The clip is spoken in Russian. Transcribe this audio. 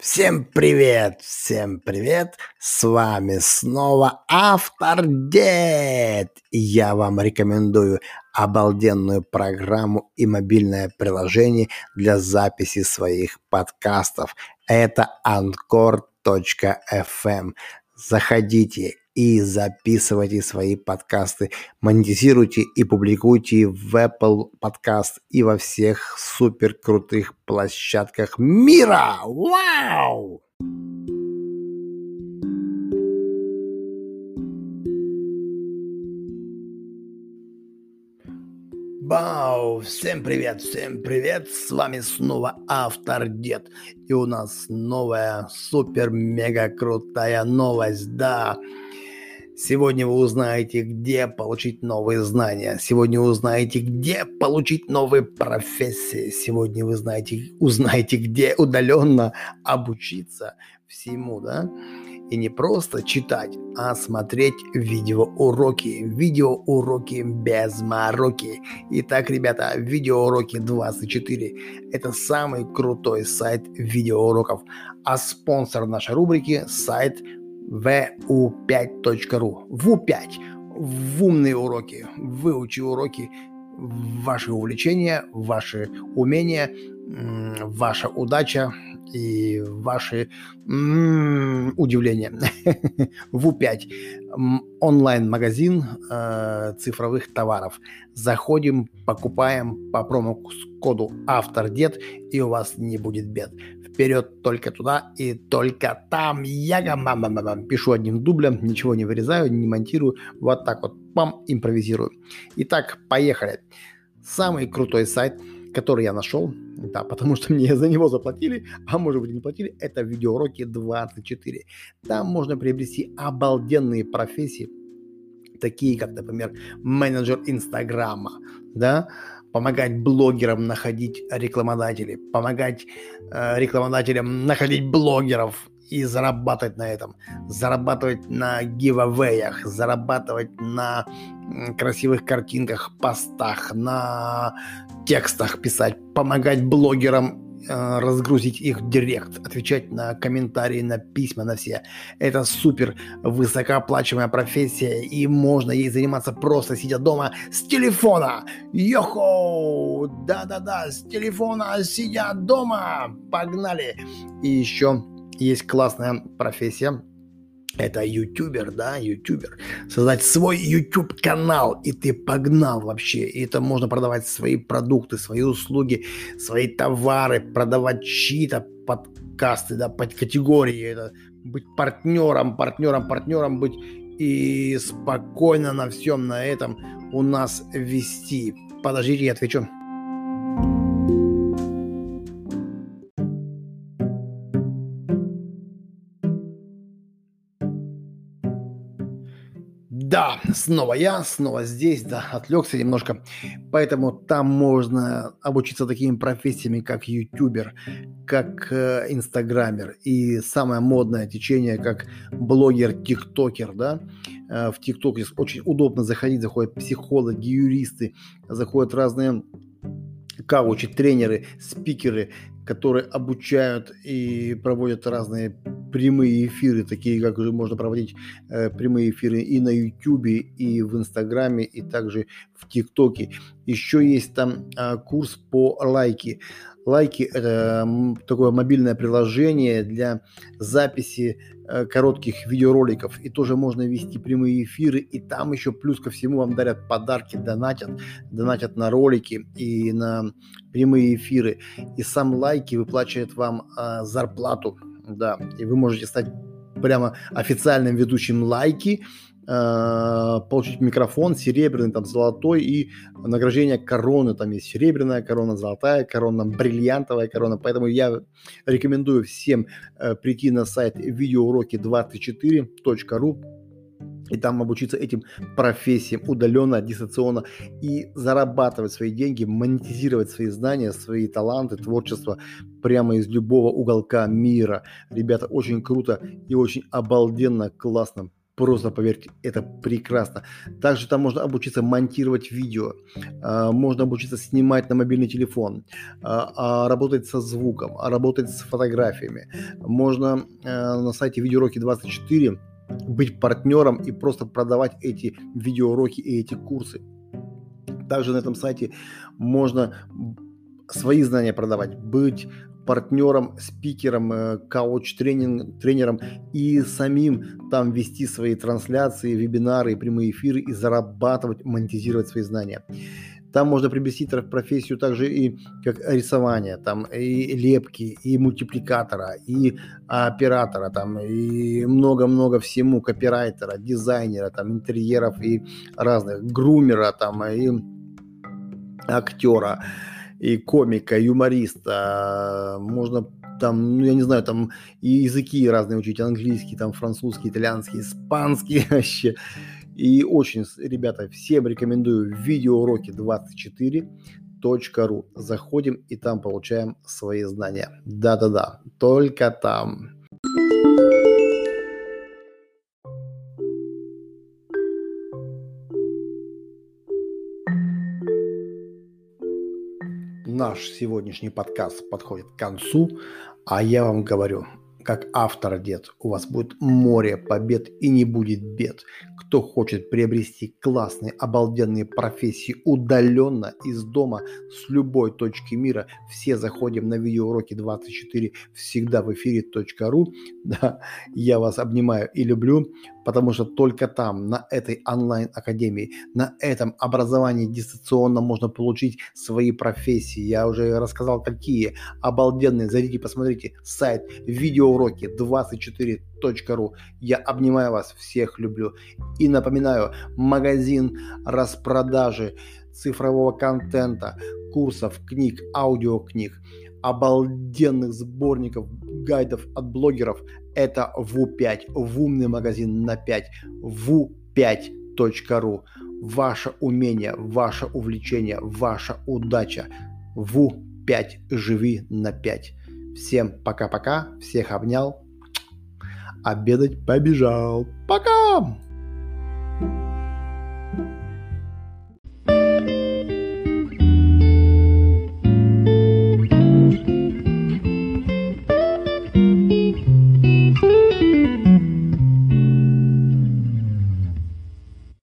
Всем привет, всем привет, с вами снова Автор Дед. Я вам рекомендую обалденную программу и мобильное приложение для записи своих подкастов. Это Anchor.fm. Заходите и записывайте свои подкасты, монетизируйте и публикуйте в Apple Podcast и во всех супер крутых площадках мира. Вау! Бау! Всем привет, всем привет! С вами снова Автор Дед. И у нас новая супер-мега крутая новость, да! Сегодня вы узнаете, где получить новые знания. Сегодня вы узнаете, где получить новые профессии. Сегодня вы знаете, узнаете, где удаленно обучиться всему, да? И не просто читать, а смотреть видеоуроки. Видеоуроки без мороки. Итак, ребята, видеоуроки 24. Это самый крутой сайт видеоуроков. А спонсор нашей рубрики – сайт vu5.ru. VU5. В умные уроки. Выучи уроки, ваши увлечения, ваши умения, ваша удача и ваши удивления. ВУ5. Онлайн-магазин э, цифровых товаров. Заходим, покупаем по промокоду «Автор-дед» и у вас не будет бед вперед только туда и только там. Я мама пишу одним дублем, ничего не вырезаю, не монтирую, вот так вот, пам, импровизирую. Итак, поехали. Самый крутой сайт, который я нашел, да, потому что мне за него заплатили, а может быть не платили, это видеоуроки 24. Там можно приобрести обалденные профессии, такие как, например, менеджер Инстаграма, да, помогать блогерам находить рекламодателей, помогать э, рекламодателям находить блогеров и зарабатывать на этом, зарабатывать на гивавеях, зарабатывать на красивых картинках, постах, на текстах писать, помогать блогерам разгрузить их директ, отвечать на комментарии, на письма, на все. Это супер высокооплачиваемая профессия, и можно ей заниматься просто сидя дома с телефона. Йохо! Да-да-да, с телефона сидя дома. Погнали! И еще есть классная профессия, это ютубер, да, ютубер. Создать свой YouTube канал, и ты погнал вообще. И это можно продавать свои продукты, свои услуги, свои товары, продавать чьи-то подкасты, да, под категории. Это быть партнером, партнером, партнером быть и спокойно на всем на этом у нас вести. Подождите, я отвечу. Да, снова я, снова здесь, да, отвлекся немножко. Поэтому там можно обучиться таким профессиями, как ютубер, как э, инстаграмер и самое модное течение, как блогер-тиктокер, да. Э, в тиктоке очень удобно заходить, заходят психологи, юристы, заходят разные каучи, тренеры, спикеры, которые обучают и проводят разные прямые эфиры, такие как уже можно проводить э, прямые эфиры и на YouTube, и в Инстаграме, и также в ТикТоке. Еще есть там э, курс по лайки. Лайки – это такое мобильное приложение для записи э, коротких видеороликов. И тоже можно вести прямые эфиры. И там еще плюс ко всему вам дарят подарки, донатят. Донатят на ролики и на прямые эфиры. И сам лайки выплачивает вам э, зарплату. Да, и вы можете стать прямо официальным ведущим лайки – Э, получить микрофон серебряный, там, золотой и награждение короны. Там есть серебряная корона, золотая корона, бриллиантовая корона. Поэтому я рекомендую всем э, прийти на сайт видеоуроки24.ру и там обучиться этим профессиям удаленно, дистанционно и зарабатывать свои деньги, монетизировать свои знания, свои таланты, творчество прямо из любого уголка мира. Ребята, очень круто и очень обалденно, классно Просто поверьте, это прекрасно. Также там можно обучиться монтировать видео, а, можно обучиться снимать на мобильный телефон, а, а, работать со звуком, работать с фотографиями. Можно на сайте Видеоуроки 24 быть партнером и просто продавать эти видеоуроки и эти курсы. Также на этом сайте можно свои знания продавать, быть партнером, спикером, э, кауч-тренером и самим там вести свои трансляции, вебинары прямые эфиры и зарабатывать, монетизировать свои знания. Там можно приобрести профессию также и как рисование, там и лепки, и мультипликатора, и оператора, там и много-много всему, копирайтера, дизайнера, там интерьеров и разных, грумера, там и актера и комика, юмориста, можно там, ну, я не знаю, там и языки разные учить, английский, там, французский, итальянский, испанский вообще. И очень, ребята, всем рекомендую видеоуроки 24.ru. Заходим и там получаем свои знания. Да-да-да, только там. наш сегодняшний подкаст подходит к концу, а я вам говорю, как автор дед, у вас будет море побед и не будет бед. Кто хочет приобрести классные, обалденные профессии удаленно из дома с любой точки мира, все заходим на видеоуроки 24 всегда в эфире.ру. Да, я вас обнимаю и люблю потому что только там, на этой онлайн-академии, на этом образовании дистанционно можно получить свои профессии. Я уже рассказал, какие обалденные. Зайдите, посмотрите сайт видеоуроки 24.ru. Я обнимаю вас, всех люблю. И напоминаю, магазин распродажи цифрового контента, курсов, книг, аудиокниг, обалденных сборников, гайдов от блогеров – это ВУ5, в умный магазин на 5, wu5.ru. Ваше умение, ваше увлечение, ваша удача. ВУ5, живи на 5. Всем пока-пока, всех обнял, обедать побежал. Пока!